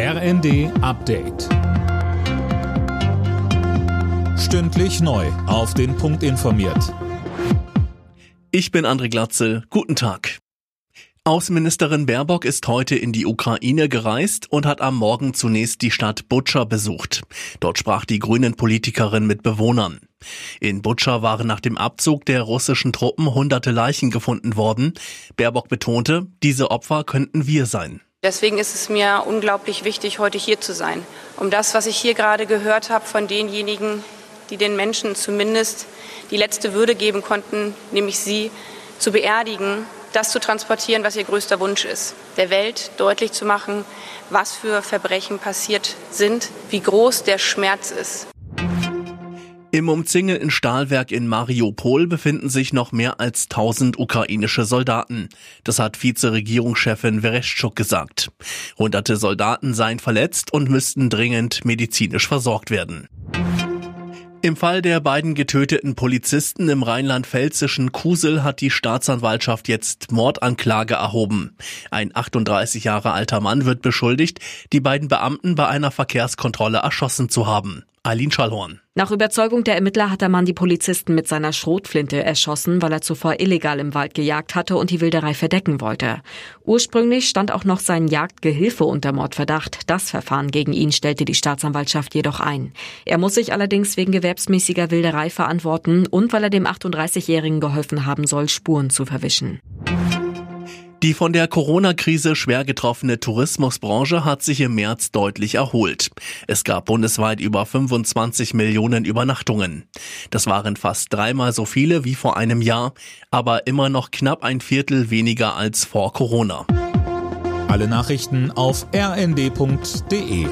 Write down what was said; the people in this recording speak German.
RND Update. Stündlich neu. Auf den Punkt informiert. Ich bin André Glatzel. Guten Tag. Außenministerin Baerbock ist heute in die Ukraine gereist und hat am Morgen zunächst die Stadt Butscha besucht. Dort sprach die grünen Politikerin mit Bewohnern. In Butscha waren nach dem Abzug der russischen Truppen hunderte Leichen gefunden worden. Baerbock betonte, diese Opfer könnten wir sein. Deswegen ist es mir unglaublich wichtig, heute hier zu sein, um das, was ich hier gerade gehört habe von denjenigen, die den Menschen zumindest die letzte Würde geben konnten, nämlich sie zu beerdigen, das zu transportieren, was ihr größter Wunsch ist, der Welt deutlich zu machen, was für Verbrechen passiert sind, wie groß der Schmerz ist. Im umzingelten Stahlwerk in Mariupol befinden sich noch mehr als 1000 ukrainische Soldaten. Das hat Vizeregierungschefin Vereshchuk gesagt. Hunderte Soldaten seien verletzt und müssten dringend medizinisch versorgt werden. Im Fall der beiden getöteten Polizisten im rheinland-pfälzischen Kusel hat die Staatsanwaltschaft jetzt Mordanklage erhoben. Ein 38 Jahre alter Mann wird beschuldigt, die beiden Beamten bei einer Verkehrskontrolle erschossen zu haben. Eileen Schallhorn. Nach Überzeugung der Ermittler hat der Mann die Polizisten mit seiner Schrotflinte erschossen, weil er zuvor illegal im Wald gejagt hatte und die Wilderei verdecken wollte. Ursprünglich stand auch noch sein Jagdgehilfe unter Mordverdacht. Das Verfahren gegen ihn stellte die Staatsanwaltschaft jedoch ein. Er muss sich allerdings wegen gewerbsmäßiger Wilderei verantworten und weil er dem 38-Jährigen geholfen haben soll, Spuren zu verwischen. Die von der Corona-Krise schwer getroffene Tourismusbranche hat sich im März deutlich erholt. Es gab bundesweit über 25 Millionen Übernachtungen. Das waren fast dreimal so viele wie vor einem Jahr, aber immer noch knapp ein Viertel weniger als vor Corona. Alle Nachrichten auf rnd.de